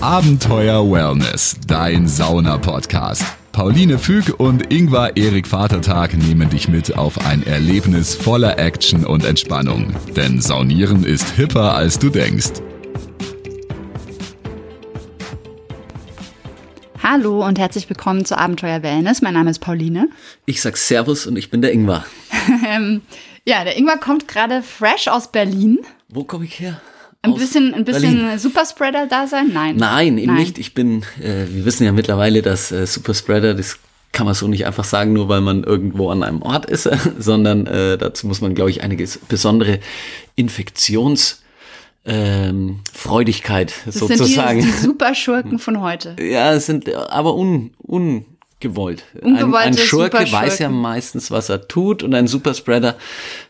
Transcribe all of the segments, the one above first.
Abenteuer Wellness, dein Sauna-Podcast. Pauline Füg und Ingvar Erik Vatertag nehmen dich mit auf ein Erlebnis voller Action und Entspannung. Denn Saunieren ist hipper, als du denkst. Hallo und herzlich willkommen zu Abenteuer Wellness. Mein Name ist Pauline. Ich sag Servus und ich bin der Ingvar. ähm, ja, der Ingvar kommt gerade fresh aus Berlin. Wo komme ich her? Ein bisschen, ein bisschen Superspreader da sein? Nein. Nein, eben Nein. nicht. Ich bin, äh, wir wissen ja mittlerweile, dass äh, Superspreader, das kann man so nicht einfach sagen, nur weil man irgendwo an einem Ort ist, sondern äh, dazu muss man, glaube ich, einige besondere Infektions- ähm, Freudigkeit das sozusagen. Sind die, die Superschurken von heute. Ja, es sind aber un, ungewollt. Ein, ein Schurke weiß ja meistens, was er tut und ein Superspreader.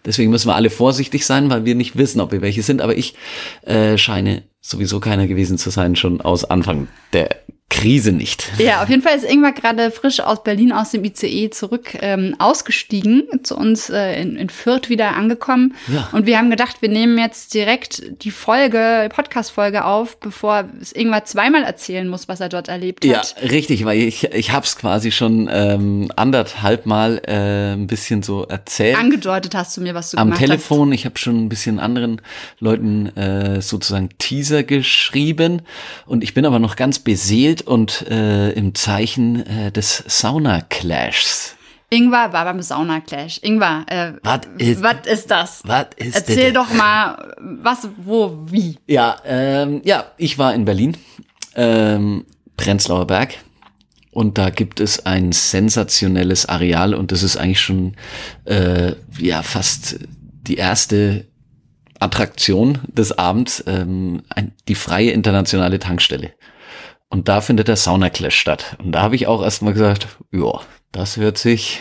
Deswegen müssen wir alle vorsichtig sein, weil wir nicht wissen, ob wir welche sind. Aber ich äh, scheine sowieso keiner gewesen zu sein, schon aus Anfang der Krise nicht. Ja, auf jeden Fall ist Ingmar gerade frisch aus Berlin aus dem ICE zurück ähm, ausgestiegen, zu uns äh, in, in Fürth wieder angekommen. Ja. Und wir haben gedacht, wir nehmen jetzt direkt die Folge, Podcast-Folge auf, bevor es Ingmar zweimal erzählen muss, was er dort erlebt hat. Ja, richtig, weil ich, ich habe es quasi schon ähm, anderthalb Mal äh, ein bisschen so erzählt. Angedeutet hast du mir, was du Am gemacht Telefon, hast. ich habe schon ein bisschen anderen Leuten äh, sozusagen Teaser geschrieben und ich bin aber noch ganz beseelt und äh, im Zeichen äh, des Sauna-Clashs. Ingwer war beim Sauna-Clash. Ingwer, äh, was ist, ist das? Was ist Erzähl doch mal, was, wo, wie. Ja, ähm, ja, ich war in Berlin, ähm, Prenzlauer Berg. Und da gibt es ein sensationelles Areal und das ist eigentlich schon äh, ja fast die erste Attraktion des Abends, ähm, ein, die freie internationale Tankstelle. Und da findet der Sauna Clash statt. Und da habe ich auch erstmal gesagt, ja, das hört sich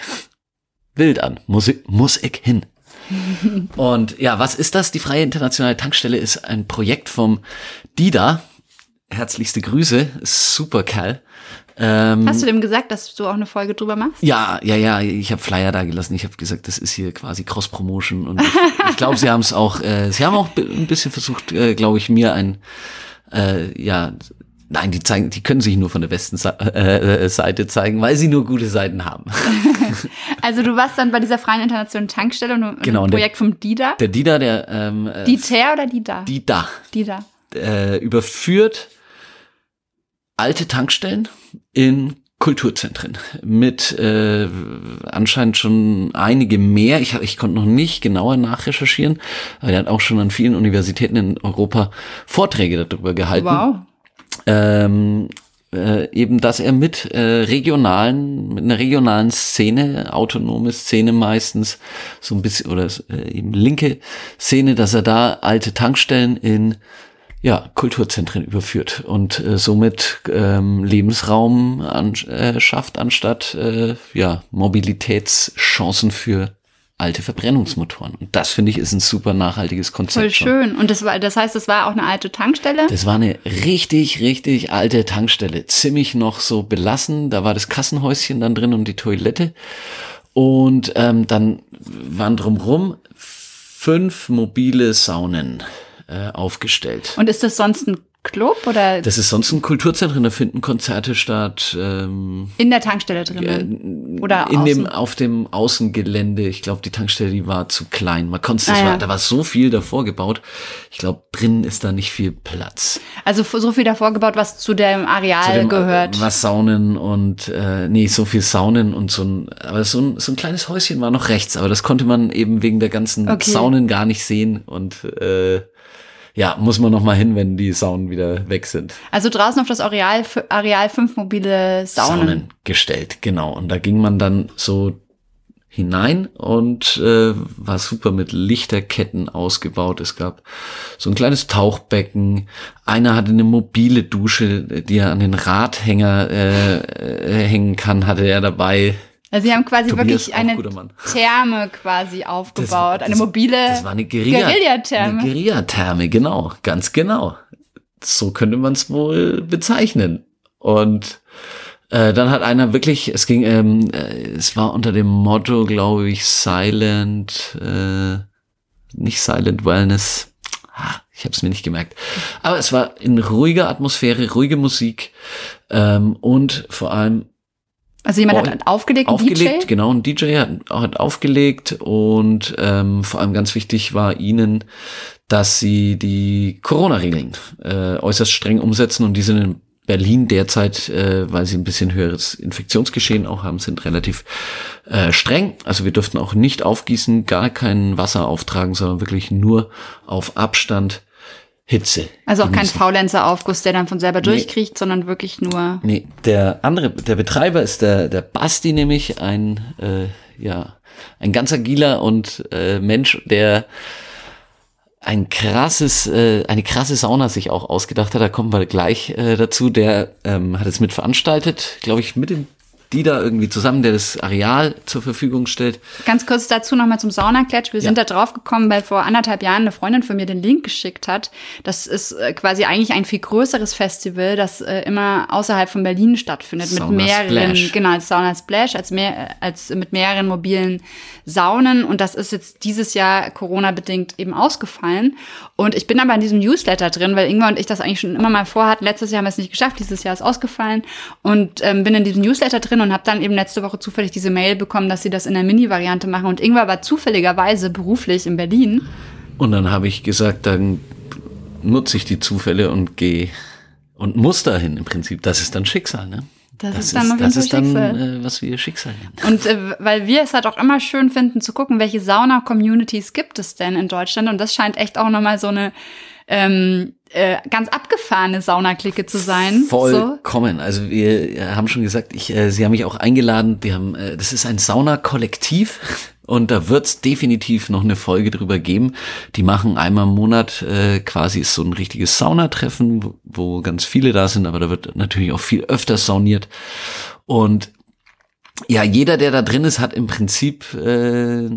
wild an. Muss ich, muss ich hin. Und ja, was ist das? Die Freie Internationale Tankstelle ist ein Projekt vom DIDA. Herzlichste Grüße, super Kerl. Ähm, Hast du dem gesagt, dass du auch eine Folge drüber machst? Ja, ja, ja. Ich habe Flyer da gelassen. Ich habe gesagt, das ist hier quasi Cross-Promotion. Und ich, ich glaube, sie haben es auch, äh, sie haben auch ein bisschen versucht, äh, glaube ich, mir ein, äh, ja, Nein, die zeigen, die können sich nur von der besten äh, äh, Seite zeigen, weil sie nur gute Seiten haben. also du warst dann bei dieser freien internationalen Tankstelle und genau, ein Projekt der, vom DIDA? Der DIDA, der ähm, äh, Dieter oder DIDA? DIDA. DIDA. Äh, überführt alte Tankstellen in Kulturzentren mit äh, anscheinend schon einige mehr. Ich, ich konnte noch nicht genauer nachrecherchieren, aber er hat auch schon an vielen Universitäten in Europa Vorträge darüber gehalten. Wow ähm, äh, eben, dass er mit äh, regionalen, mit einer regionalen Szene, autonome Szene meistens, so ein bisschen, oder äh, eben linke Szene, dass er da alte Tankstellen in ja, Kulturzentren überführt und äh, somit ähm, Lebensraum an, äh, schafft, anstatt äh, ja, Mobilitätschancen für alte Verbrennungsmotoren. Und das finde ich ist ein super nachhaltiges Konzept. Voll schön. Und das war, das heißt, das war auch eine alte Tankstelle? Das war eine richtig, richtig alte Tankstelle. Ziemlich noch so belassen. Da war das Kassenhäuschen dann drin und die Toilette. Und ähm, dann waren drumrum fünf mobile Saunen äh, aufgestellt. Und ist das sonst ein Club oder? Das ist sonst ein Kulturzentrum, da finden Konzerte statt. Ähm, in der Tankstelle drin? Äh, oder in außen? dem auf dem Außengelände. Ich glaube, die Tankstelle die war zu klein. Man konnte, ah, ja. war, da war so viel davor gebaut. Ich glaube, drinnen ist da nicht viel Platz. Also so viel davor gebaut, was zu dem Areal zu dem, gehört. Was Saunen und äh, nee, so viel Saunen und so ein, aber so ein so ein kleines Häuschen war noch rechts, aber das konnte man eben wegen der ganzen okay. Saunen gar nicht sehen und äh, ja, muss man noch mal hin, wenn die Saunen wieder weg sind. Also draußen auf das Areal, Areal fünf mobile Saunen. Saunen gestellt, genau. Und da ging man dann so hinein und äh, war super mit Lichterketten ausgebaut. Es gab so ein kleines Tauchbecken. Einer hatte eine mobile Dusche, die er an den Radhänger äh, äh, hängen kann, hatte er dabei. Also sie haben quasi Tobias, wirklich eine Therme quasi aufgebaut, das, eine mobile das war eine Guerilla, Guerilla-Therme. Eine Guerilla-Therme, genau, ganz genau. So könnte man es wohl bezeichnen. Und äh, dann hat einer wirklich, es ging, ähm, äh, es war unter dem Motto, glaube ich, Silent, äh, nicht Silent Wellness. Ah, Ich habe es mir nicht gemerkt. Aber es war in ruhiger Atmosphäre, ruhige Musik ähm, und vor allem also jemand oh, hat aufgelegt, ein aufgelegt, DJ? genau, ein DJ hat, hat aufgelegt und ähm, vor allem ganz wichtig war ihnen, dass sie die Corona-Regeln äh, äußerst streng umsetzen und die sind in Berlin derzeit, äh, weil sie ein bisschen höheres Infektionsgeschehen auch haben, sind relativ äh, streng. Also wir dürften auch nicht aufgießen, gar kein Wasser auftragen, sondern wirklich nur auf Abstand Hitze. Also auch genießen. kein Faulenzer-Aufguss, der dann von selber nee. durchkriecht, sondern wirklich nur. Nee, der andere, der Betreiber ist der, der Basti, nämlich ein, äh, ja, ein ganz agiler und äh, Mensch, der ein krasses, äh, eine krasse Sauna sich auch ausgedacht hat. Da kommen wir gleich äh, dazu. Der ähm, hat es mit veranstaltet, glaube ich, mit dem die da irgendwie zusammen, der das Areal zur Verfügung stellt. Ganz kurz dazu nochmal zum Saunaklatsch. Wir ja. sind da drauf gekommen, weil vor anderthalb Jahren eine Freundin von mir den Link geschickt hat. Das ist äh, quasi eigentlich ein viel größeres Festival, das äh, immer außerhalb von Berlin stattfindet. Sauna mit mehreren, Splash. genau, als Sauna Splash, als, mehr, als mit mehreren mobilen Saunen. Und das ist jetzt dieses Jahr Corona-bedingt eben ausgefallen. Und ich bin aber in diesem Newsletter drin, weil Ingwer und ich das eigentlich schon immer mal vorhatten. Letztes Jahr haben wir es nicht geschafft, dieses Jahr ist ausgefallen. Und ähm, bin in diesem Newsletter drin und habe dann eben letzte Woche zufällig diese Mail bekommen, dass sie das in der Mini-Variante machen. Und Ingwer war zufälligerweise beruflich in Berlin. Und dann habe ich gesagt, dann nutze ich die Zufälle und gehe und muss dahin im Prinzip. Das ist dann Schicksal, ne? Das, das ist dann, ist, das ist dann äh, was wir Schicksal nennen. Und äh, weil wir es halt auch immer schön finden zu gucken, welche Sauna-Communities gibt es denn in Deutschland. Und das scheint echt auch nochmal so eine ähm, äh, ganz abgefahrene Saunaklicke zu sein. Vollkommen. So. Also wir haben schon gesagt, ich, äh, Sie haben mich auch eingeladen. Wir haben, äh, das ist ein Saunakollektiv. Und da wird's definitiv noch eine Folge drüber geben. Die machen einmal im Monat äh, quasi ist so ein richtiges Saunatreffen, wo, wo ganz viele da sind, aber da wird natürlich auch viel öfter sauniert. Und ja, jeder, der da drin ist, hat im Prinzip äh,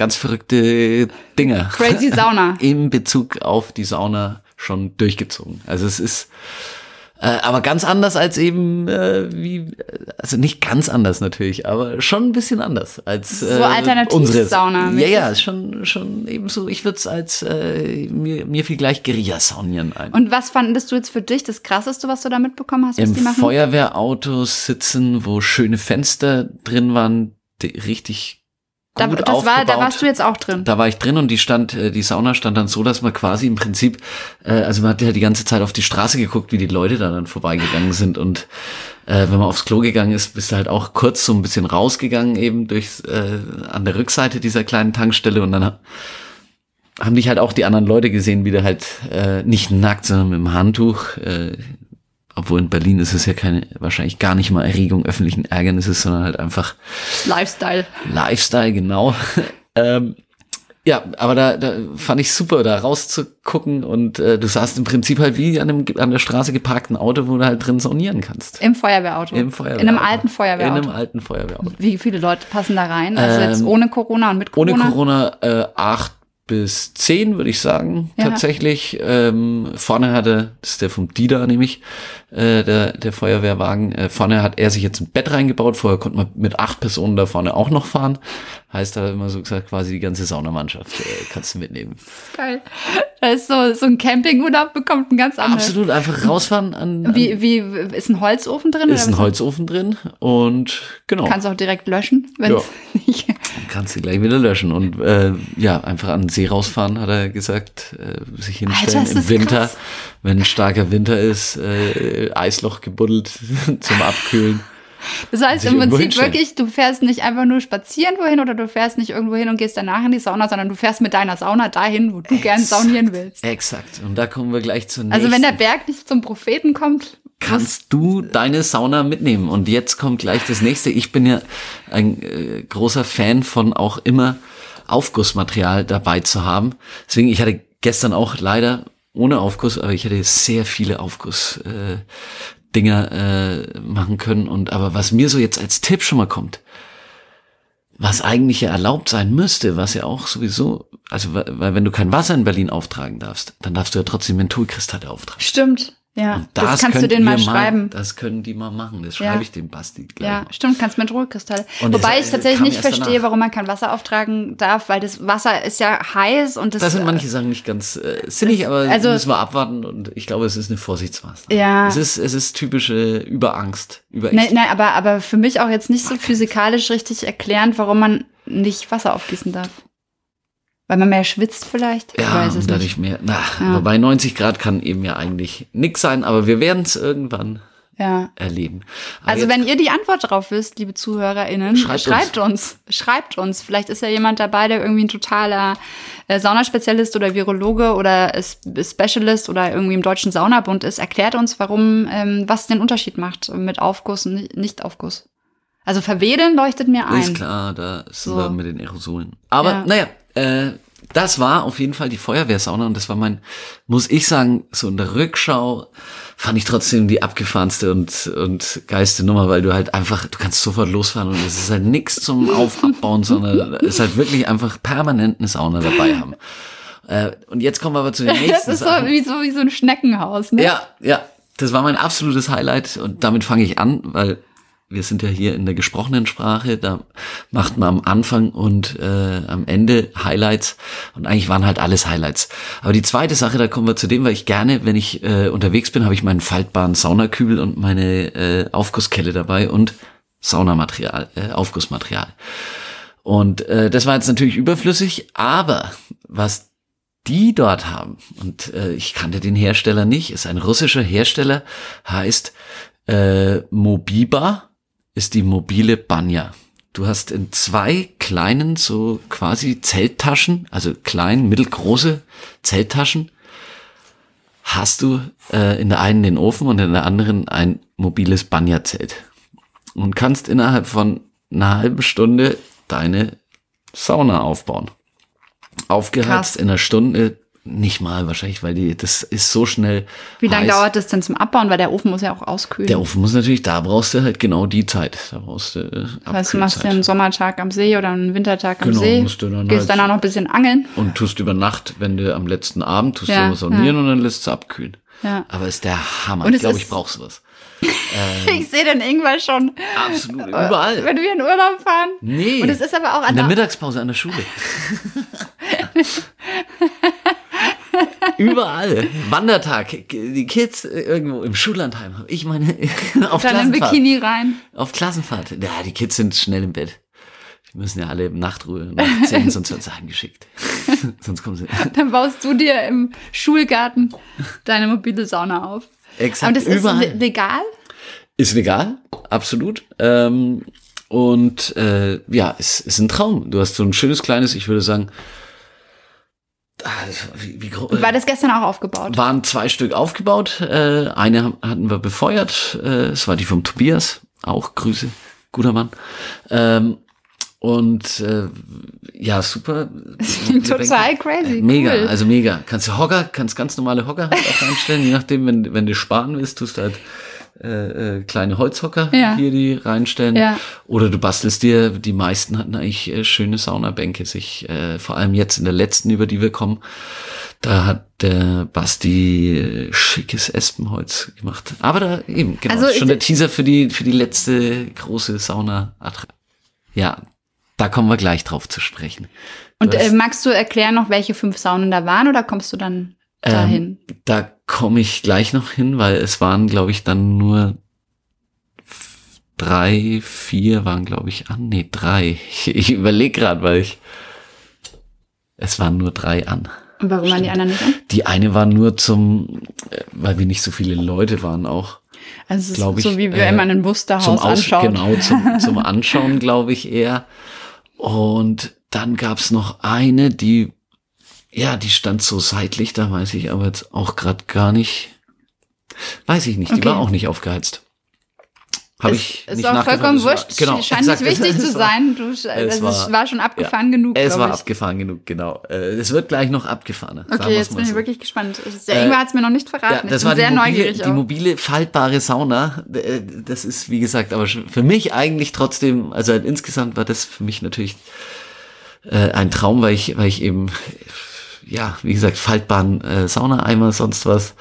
ganz verrückte Dinge. Crazy Sauna. In Bezug auf die Sauna schon durchgezogen. Also es ist äh, aber ganz anders als eben äh, wie also nicht ganz anders natürlich, aber schon ein bisschen anders als äh, so alternativ Sauna. Ja, ja, schon schon eben so. Ich würde es als äh, mir mir viel gleich Guerilla saunieren ein. Und was fandest du jetzt für dich das krasseste, was du da mitbekommen hast? Im Feuerwehrautos sitzen, wo schöne Fenster drin waren, die richtig da, das aufgebaut. war, da warst du jetzt auch drin. Da war ich drin und die stand, äh, die Sauna stand dann so, dass man quasi im Prinzip, äh, also man hat ja die ganze Zeit auf die Straße geguckt, wie die Leute da dann vorbeigegangen sind und äh, wenn man aufs Klo gegangen ist, bist du halt auch kurz so ein bisschen rausgegangen eben durch äh, an der Rückseite dieser kleinen Tankstelle und dann haben dich halt auch die anderen Leute gesehen, wie du halt äh, nicht nackt, sondern mit dem Handtuch äh, obwohl in Berlin ist es ja keine, wahrscheinlich gar nicht mal Erregung öffentlichen Ärgernisses, sondern halt einfach Lifestyle. Lifestyle, genau. ähm, ja, aber da, da fand ich super, da rauszugucken und äh, du saßt im Prinzip halt wie an, einem, an der Straße geparkten Auto, wo du halt drin saunieren kannst. Im Feuerwehrauto. Im Feuerwehrauto. In einem alten Feuerwehrauto. In einem alten Feuerwehrauto. Wie viele Leute passen da rein? Also ähm, jetzt ohne Corona und mit Corona? Ohne Corona äh, acht bis zehn, würde ich sagen, ja. tatsächlich. Ähm, vorne hatte, das ist der vom Dida nämlich, äh, der, der Feuerwehrwagen, äh, vorne hat er sich jetzt ein Bett reingebaut, vorher konnte man mit acht Personen da vorne auch noch fahren. Heißt da immer so gesagt, quasi die ganze Saunamannschaft äh, kannst du mitnehmen. Geil. Ist so, so ein Campingurlaub bekommt ein ganz anderes. Absolut, einfach rausfahren an, an Wie, wie, ist ein Holzofen drin? Ist ein Holzofen drin und genau. Kannst du auch direkt löschen, wenn ja. nicht. Kannst du gleich wieder löschen und äh, ja, einfach an den See rausfahren, hat er gesagt, äh, sich hinstellen Alter, im Winter, krass. wenn starker Winter ist, äh, Eisloch gebuddelt zum Abkühlen. Das heißt im Prinzip wirklich, du fährst nicht einfach nur spazieren wohin oder du fährst nicht irgendwo hin und gehst danach in die Sauna, sondern du fährst mit deiner Sauna dahin, wo du Ex gern saunieren willst. Exakt. Und da kommen wir gleich zur nächsten. Also wenn der Berg nicht zum Propheten kommt, kannst du deine Sauna mitnehmen. Und jetzt kommt gleich das nächste. Ich bin ja ein äh, großer Fan von auch immer Aufgussmaterial dabei zu haben. Deswegen, ich hatte gestern auch leider ohne Aufguss, aber ich hatte sehr viele Aufguss. Dinger äh, machen können. Und aber was mir so jetzt als Tipp schon mal kommt, was eigentlich ja erlaubt sein müsste, was ja auch sowieso, also weil wenn du kein Wasser in Berlin auftragen darfst, dann darfst du ja trotzdem Mentholkristalle auftragen. Stimmt. Ja, Und das kannst du denen mal schreiben. Das können die mal machen. Das Ja. schreibe ich dem Basti gleich. Ja, mal. stimmt, kannst mit Ruhekristalle. Und Wobei es, ich äh, tatsächlich nicht erst verstehe, danach. warum man kein Wasser auftragen darf, weil das Wasser ist ja heiß und das. Da sind äh, manche Sachen nicht ganz äh, sinnig, aber also- müssen wir abwarten und ich glaube, es ist eine Vorsichtsmaßnahme. Ja. Es ist, es ist typische Überangst, Überängst. Nein, nein, aber, aber für mich auch jetzt nicht so physikalisch richtig erklärend, warum man nicht Wasser aufgießen darf. Weil man mehr schwitzt vielleicht? Ich Ja, weiß es und dadurch nicht. mehr. Na, Ja. aber bei 90 Grad kann eben ja eigentlich nix sein, aber wir werden es irgendwann Ja. erleben. Aber Also wenn ihr die Antwort drauf wisst, liebe ZuhörerInnen, Schreibt schreibt, uns. Schreibt uns. Vielleicht ist ja jemand dabei, der irgendwie ein totaler äh, Saunaspezialist oder Virologe oder Specialist oder irgendwie im Deutschen Saunabund ist. Erklärt uns, warum, ähm, was den Unterschied macht mit Aufguss und nicht- Nicht-Aufguss. Also verwedeln leuchtet mir ein. Ist klar, da sind So. mit den Aerosolen. Aber Ja. naja, äh, das war auf jeden Fall die Feuerwehrsauna und das war mein, muss ich sagen, so in der Rückschau fand ich trotzdem die abgefahrenste und, und geiste Nummer, weil du halt einfach, du kannst sofort losfahren und es ist halt nichts zum Auf- Abbauen, sondern es ist halt wirklich einfach permanent eine Sauna dabei haben. Äh, und jetzt kommen wir aber zu den nächsten Das ist so wie, so wie so ein Schneckenhaus, ne? Ja, ja, das war mein absolutes Highlight und damit fange ich an, weil wir sind ja hier in der gesprochenen Sprache, da macht man am Anfang und äh, am Ende Highlights und eigentlich waren halt alles Highlights. Aber die zweite Sache, da kommen wir zu dem, weil ich gerne, wenn ich äh, unterwegs bin, habe ich meinen faltbaren Saunakübel und meine äh, Aufgusskelle dabei und Saunamaterial, äh, Aufgussmaterial. Und äh, das war jetzt natürlich überflüssig, aber was die dort haben, und äh, ich kannte den Hersteller nicht, ist ein russischer Hersteller, heißt äh, Mobiba, ist die mobile Banya. Du hast in zwei kleinen, so quasi Zelttaschen, also klein, mittelgroße Zelttaschen, hast du äh, in der einen den Ofen und in der anderen ein mobiles Banya-Zelt. Und kannst innerhalb von einer halben Stunde deine Sauna aufbauen. Aufgeheizt Krass. in einer Stunde, nicht mal wahrscheinlich, weil die, das ist so schnell. Wie lange dauert das denn zum Abbauen? Weil der Ofen muss ja auch auskühlen. Der Ofen muss natürlich, da brauchst du halt genau die Zeit. Da brauchst du äh, das heißt, du machst einen Sommertag am See oder einen Wintertag am Genau, See. musst du dann Gehst halt- dann auch noch ein bisschen angeln. Und tust über Nacht, wenn du am letzten Abend tust Ja, du saunieren ja. und dann lässt du abkühlen. Ja. Aber ist der Hammer. Und ich glaube, ich brauch sowas. Ich sehe den Ingwer schon. Absolut, überall. Wenn wir in Urlaub fahren. Nee. Und es ist aber auch In an der der, Mittagspause an der Schule. Überall. Wandertag. Die Kids äh, irgendwo im Schullandheim. Ich meine auf dann im Klassenfahrt. Bikini rein. Auf Klassenfahrt. Ja, die Kids sind schnell im Bett. Die müssen ja alle im Nachtruhe nach sonst werden sie heimgeschickt. sonst kommen sie. Dann baust du dir im Schulgarten deine mobile Sauna auf. Exakt. Aber das ist überall. le- legal? Ist legal, absolut. Ähm, und äh, ja, es ist ein Traum. Du hast so ein schönes kleines, ich würde sagen, wie, wie groß. War das gestern auch aufgebaut? waren zwei Stück aufgebaut. Äh, eine hatten wir befeuert. Äh, es war die vom Tobias. Auch Grüße, guter Mann. Ähm, und äh, ja, super. total crazy, Mega, cool. also mega. Kannst du Hocker, kannst ganz normale Hocker halt auch einstellen, je nachdem, wenn, wenn du sparen willst, tust du halt äh, äh, kleine Holzhocker Ja. hier die reinstellen. Ja. Oder du bastelst dir, die meisten hatten eigentlich äh, schöne Saunabänke, sich, äh, vor allem jetzt in der letzten, über die wir kommen, da hat der Basti äh, schickes Espenholz gemacht. Aber da eben, genau, Also ist schon der Teaser für die, für die letzte große sauna Ja, da kommen wir gleich drauf zu sprechen. Und Du hast- äh, magst du erklären noch, welche fünf Saunen da waren oder kommst du dann dahin? Ähm, da komme ich gleich noch hin, weil es waren, glaube ich, dann nur drei, vier waren, glaube ich, an. Nee, drei. Ich, ich überlege gerade, weil ich. Es waren nur drei an. Und warum waren die anderen nicht an? Die eine war nur zum, äh, weil wir nicht so viele Leute waren auch. Also es ist Glaub ich, so wie äh, wenn man ein Zum Musterhaus Aus anschaut. Genau, zum, zum Anschauen, glaube ich, eher. Und dann gab's noch eine, die, ja, die stand so seitlich, da weiß ich aber jetzt auch gerade gar nicht. Weiß ich nicht, die Okay. war auch nicht aufgeheizt. Habe ich ist nicht auch vollkommen war- wurscht. Genau, Scheint exakt, nicht wichtig zu war- sein. Du, es war- war schon abgefahren ja, genug, Es war ich. abgefahren genug, genau. Äh, Es wird gleich noch abgefahrener. Okay, jetzt bin ich so. wirklich gespannt. Der Äh, Ingwer hat es mir noch nicht Ja, verraten. das ich war bin sehr die mobile, neugierig. die mobile faltbare Sauna. Äh, Das ist, wie gesagt, aber für mich eigentlich trotzdem, also insgesamt war das für mich natürlich äh, ein Traum, weil ich, weil ich eben ja, wie gesagt, faltbaren äh, Saunaeimer, sonst was,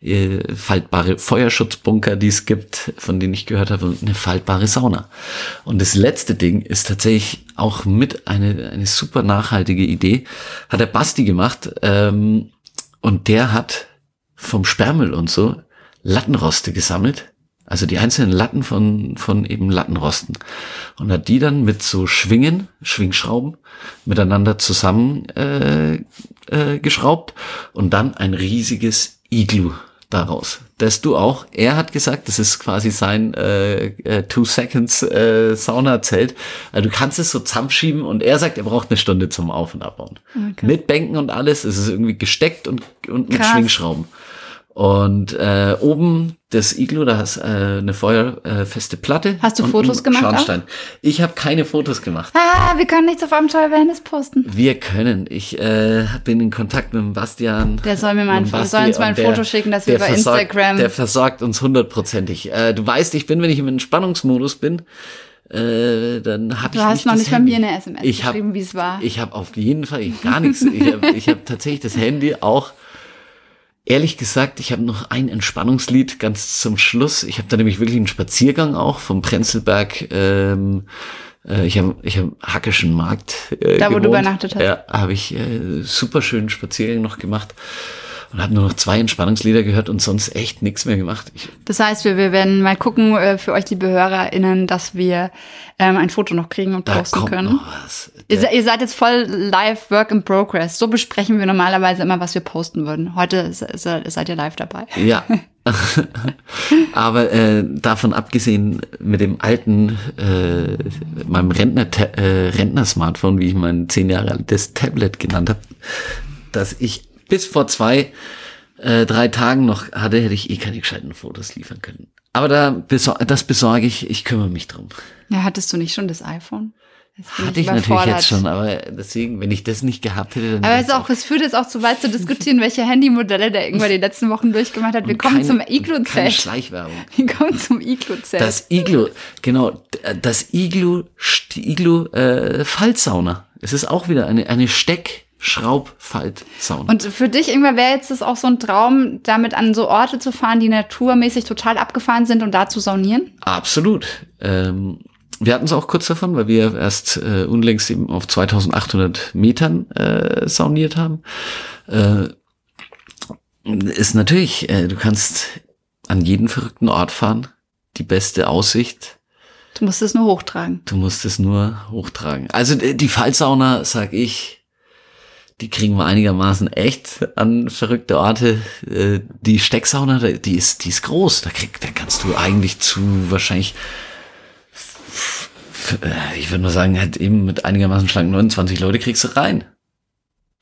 äh, faltbare Feuerschutzbunker, die es gibt, von denen ich gehört habe, und eine faltbare Sauna. Und das letzte Ding ist tatsächlich auch mit eine, eine super nachhaltige Idee, hat der Basti gemacht, ähm, und der hat vom Sperrmüll und so Lattenroste gesammelt also die einzelnen Latten von, von eben Lattenrosten. Und hat die dann mit so Schwingen, Schwingschrauben, miteinander zusammen äh, äh, geschraubt und dann ein riesiges Iglu daraus. Das du auch. Er hat gesagt, das ist quasi sein äh, äh, Two Seconds äh, Sauna-Zelt. Also du kannst es so zusammenschieben und er sagt, er braucht eine Stunde zum Auf- und Abbauen. Okay. Mit Bänken und alles. Es ist irgendwie gesteckt und, und mit Krass. Schwingschrauben. Und äh, oben das Iglu, da hast äh, eine feuerfeste Platte. Hast du Fotos gemacht? Schornstein. Auch? Ich habe keine Fotos gemacht. Ah, wir können nichts auf Abenteuer Wellness posten. Wir können. Ich äh, bin in Kontakt mit dem Bastian. Der soll mir mal ein, Basti, soll uns mal ein Foto der, schicken, dass wir bei versorgt, Instagram. Der versorgt uns hundertprozentig. Äh, du weißt, ich bin, wenn ich im Entspannungsmodus bin, äh, dann habe ich. Du hast noch nicht bei mir eine SMS ich geschrieben, wie es war. Ich habe auf jeden Fall gar nichts. ich habe ich hab tatsächlich das Handy auch Ehrlich gesagt, ich habe noch ein Entspannungslied ganz zum Schluss. Ich habe da nämlich wirklich einen Spaziergang auch vom Prenzlberg. Ähm, äh, ich habe ich hab Hackischen Markt. Äh, da, gewohnt. wo du übernachtet hast. Ja, habe ich äh, super schönen Spaziergang noch gemacht und habe nur noch zwei Entspannungslieder gehört und sonst echt nichts mehr gemacht. Ich das heißt, wir, wir werden mal gucken äh, für euch, die BehörerInnen, dass wir ähm, ein Foto noch kriegen und posten können. Ihr, ihr, seid jetzt voll live Work in Progress. So besprechen wir normalerweise immer, was wir posten würden. Heute seid ihr live dabei. Ja. Aber äh, davon abgesehen, mit dem alten, äh, meinem Rentner, äh, Rentner-Smartphone, wie ich mein zehn Jahre altes Tablet genannt habe, dass ich bis vor zwei, äh, drei Tagen noch hatte, hätte ich eh keine gescheiten Fotos liefern können. Aber da besor das besorge ich, ich kümmere mich drum. Ja, hattest du nicht schon das iPhone? Hatte ich natürlich jetzt schon, aber deswegen, wenn ich das nicht gehabt hätte, dann. Aber es, auch, es führt jetzt auch zu weit zu diskutieren, welche Handymodelle der irgendwann die letzten Wochen durchgemacht hat. Wir kommen keine, zum Iglu-Zelt. Keine Schleichwerbung. Wir kommen zum Iglu-Zelt. Das Iglu, genau, das Iglu, die Iglu äh, Fallsauna. Es ist auch wieder eine, eine Steck, Schraubfaltsauna. Und für dich irgendwann wäre jetzt das auch so ein Traum, damit an so Orte zu fahren, die naturmäßig total abgefahren sind und da zu saunieren? Absolut. Ähm, wir hatten es auch kurz davon, weil wir erst äh, unlängst eben auf 2800 Metern äh, sauniert haben. Äh, ist natürlich, äh, du kannst an jeden verrückten Ort fahren, die beste Aussicht. Du musst es nur hochtragen. Du musst es nur hochtragen. Also äh, die Fallsauna, sag ich, die kriegen wir einigermaßen echt an verrückte Orte. Äh, die Stecksauna, die ist, die ist groß. Da, krieg, da kannst du eigentlich zu wahrscheinlich, äh, ich würde mal sagen, halt eben mit einigermaßen schlanken 29 Leute kriegst du rein.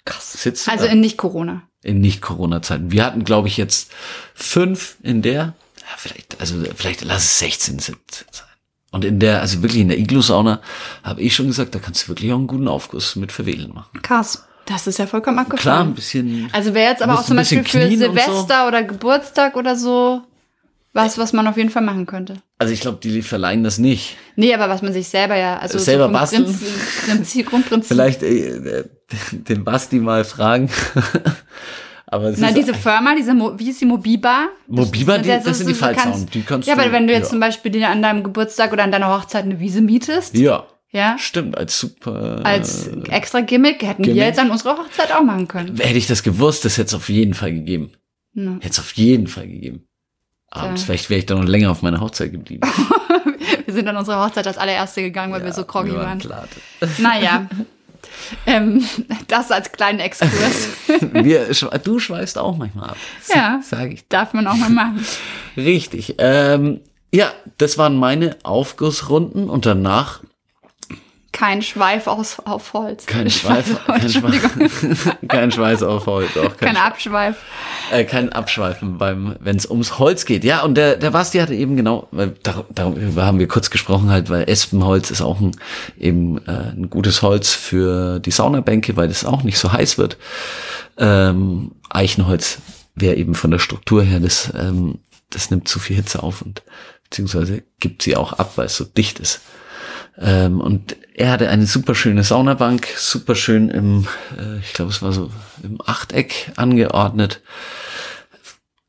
Krass. Sitzt also in Nicht-Corona. In Nicht-Corona-Zeiten. Wir hatten, glaube ich, jetzt fünf in der, ja, vielleicht, also vielleicht lass es 16, 17 sein. Und in der, also wirklich in der Iglu-Sauna, habe ich schon gesagt, da kannst du wirklich auch einen guten Aufguss mit Verwählen machen. Krass. Das ist ja vollkommen abgefahren. Klar, ein bisschen. Also wäre jetzt aber auch zum Beispiel für Silvester so. oder Geburtstag oder so was, was man auf jeden Fall machen könnte. Also ich glaube, die verleihen das nicht. Nee, aber was man sich selber ja, also selber so basteln. Prinzip, Grundprinzip. Vielleicht äh, den Basti mal fragen. aber Na, diese Firma, diese, Mo wie ist die Mobiba? Mobiba, die, das, das sind die Fallzaunen. Die kannst ja, du, aber wenn du jetzt ja. zum Beispiel dir an deinem Geburtstag oder an deiner Hochzeit eine Wiese mietest. Ja. Ja. Stimmt, als super. Als extra Gimmick hätten Gimmick. wir jetzt an unserer Hochzeit auch machen können. Hätte ich das gewusst, das hätte es auf jeden Fall gegeben. Ja. Hätte es auf jeden Fall gegeben. Abends, ja. vielleicht wäre ich da noch länger auf meiner Hochzeit geblieben. wir sind an unserer Hochzeit als allererste gegangen, weil ja, wir so groggy wir waren. waren. Naja. ähm, das als kleinen Exkurs. wir, du schweißt auch manchmal ab. Ja, sag ich. Darf man auch mal machen. Richtig. Ähm, ja, das waren meine Aufgussrunden und danach kein Schweif aus, auf Holz. Kein Schweif, kein, Schweif, kein Schweiß auf Holz. Auch kein, kein Abschweif. Äh, kein Abschweifen beim, wenn es ums Holz geht. Ja, und der, der Basti hatte eben genau, weil darüber haben wir kurz gesprochen halt, weil Espenholz ist auch ein, eben äh, ein gutes Holz für die Saunabänke, weil das auch nicht so heiß wird. Ähm, Eichenholz wäre eben von der Struktur her, das, ähm, das nimmt zu viel Hitze auf und beziehungsweise gibt sie auch ab, weil es so dicht ist. Ähm, und er hatte eine super schöne Saunabank, super schön im, äh, ich glaube, es war so im Achteck angeordnet.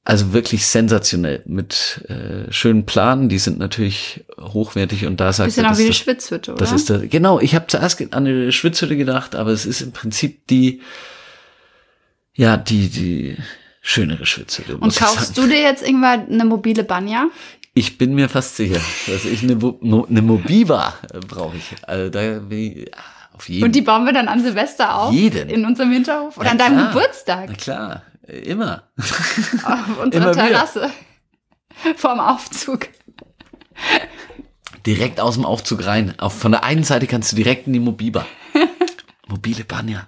Also wirklich sensationell mit äh, schönen Planen, die sind natürlich hochwertig und da sagt Bisschen er, auch wie das, das, Schwitzhütte, oder? das ist der, genau, ich habe zuerst an eine Schwitzhütte gedacht, aber es ist im Prinzip die, ja, die, die schönere Schwitzhütte. Und kaufst du dir jetzt irgendwann eine mobile Banja? Ich bin mir fast sicher, dass ich eine, Mo- eine Mobiva äh, brauche ich. Also da bin ich, auf jeden Und die bauen wir dann an Silvester auf? Jeden. In unserem Hinterhof? Oder Ja, an deinem klar. Geburtstag? Na klar, äh, immer. Auf unserer Immer wieder. Terrasse. Vorm Aufzug. Direkt aus dem Aufzug rein. Auf, von der einen Seite kannst du direkt in die Mobiba. Mobile Banja.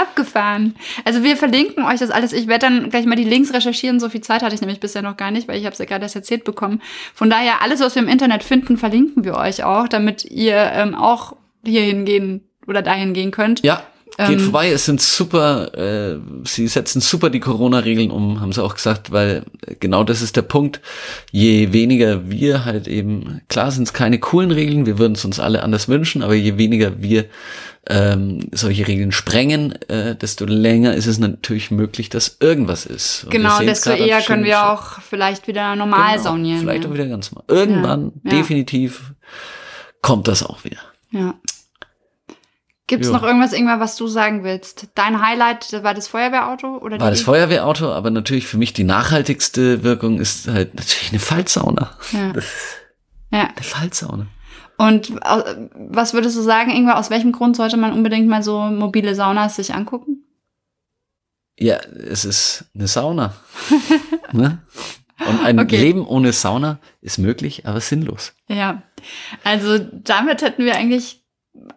Abgefahren. Also wir verlinken euch das alles. Ich werde dann gleich mal die Links recherchieren. So viel Zeit hatte ich nämlich bisher noch gar nicht, weil ich habe es ja gerade erst erzählt bekommen. Von daher, alles, was wir im Internet finden, verlinken wir euch auch, damit ihr ähm, auch hier hingehen oder dahin gehen könnt. Ja, geht Ähm. vorbei. Es sind super, äh, sie setzen super die Corona-Regeln um, haben sie auch gesagt, weil genau das ist der Punkt. Je weniger wir halt eben, klar sind es keine coolen Regeln, wir würden es uns alle anders wünschen, aber je weniger wir ähm, solche Regeln sprengen, äh, desto länger ist es natürlich möglich, dass irgendwas ist. Und Genau, desto eher können wir auch vielleicht wieder normal Genau, saunieren. Vielleicht ja. auch wieder ganz normal. Irgendwann, Ja, ja. definitiv, kommt das auch wieder. Ja. Gibt es noch irgendwas, irgendwas, was du sagen willst? Dein Highlight war das Feuerwehrauto oder War das Feuerwehrauto, aber natürlich für mich die nachhaltigste Wirkung ist halt natürlich eine Fallsauna. Ja. ja. Eine Fallsauna. Und äh, was würdest du sagen, Ingwer, aus welchem Grund sollte man unbedingt mal so mobile Saunas sich angucken? Ja, es ist eine Sauna. ne? Und ein Okay. Leben ohne Sauna ist möglich, aber sinnlos. Ja. Also damit hätten wir eigentlich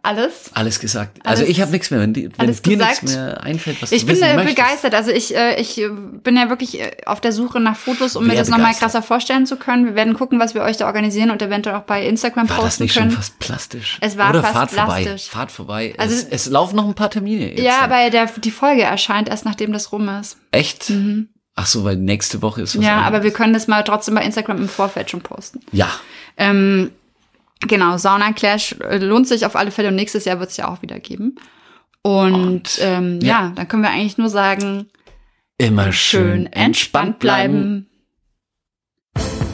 alles. Alles gesagt. also Alles- ich habe nichts mehr. Wenn, die, wenn dir nichts mehr einfällt, was Ich du bin äh, möchtest. begeistert. Also ich, äh, ich bin ja wirklich äh, auf der Suche nach Fotos, um mir Wer das nochmal krasser vorstellen zu können. Wir werden gucken, was wir euch da organisieren und eventuell auch bei Instagram War das posten nicht können. schon fast plastisch? Es war Oder fast fahrt vorbei. plastisch. Fahrt vorbei. Also- es, es laufen noch ein paar Termine. Jetzt ja, aber der, die Folge erscheint erst, nachdem das rum ist. Echt? Ach so, weil nächste Woche ist was Mhm. Ja, anderes. aber wir können das mal trotzdem bei Instagram im Vorfeld schon posten. Ja, Ähm, genau, Sauna Clash äh, lohnt sich auf alle Fälle und nächstes Jahr wird es ja auch wieder geben. Und, Und, ähm, ja. ja. dann können wir eigentlich nur sagen, immer schön entspannt bleiben.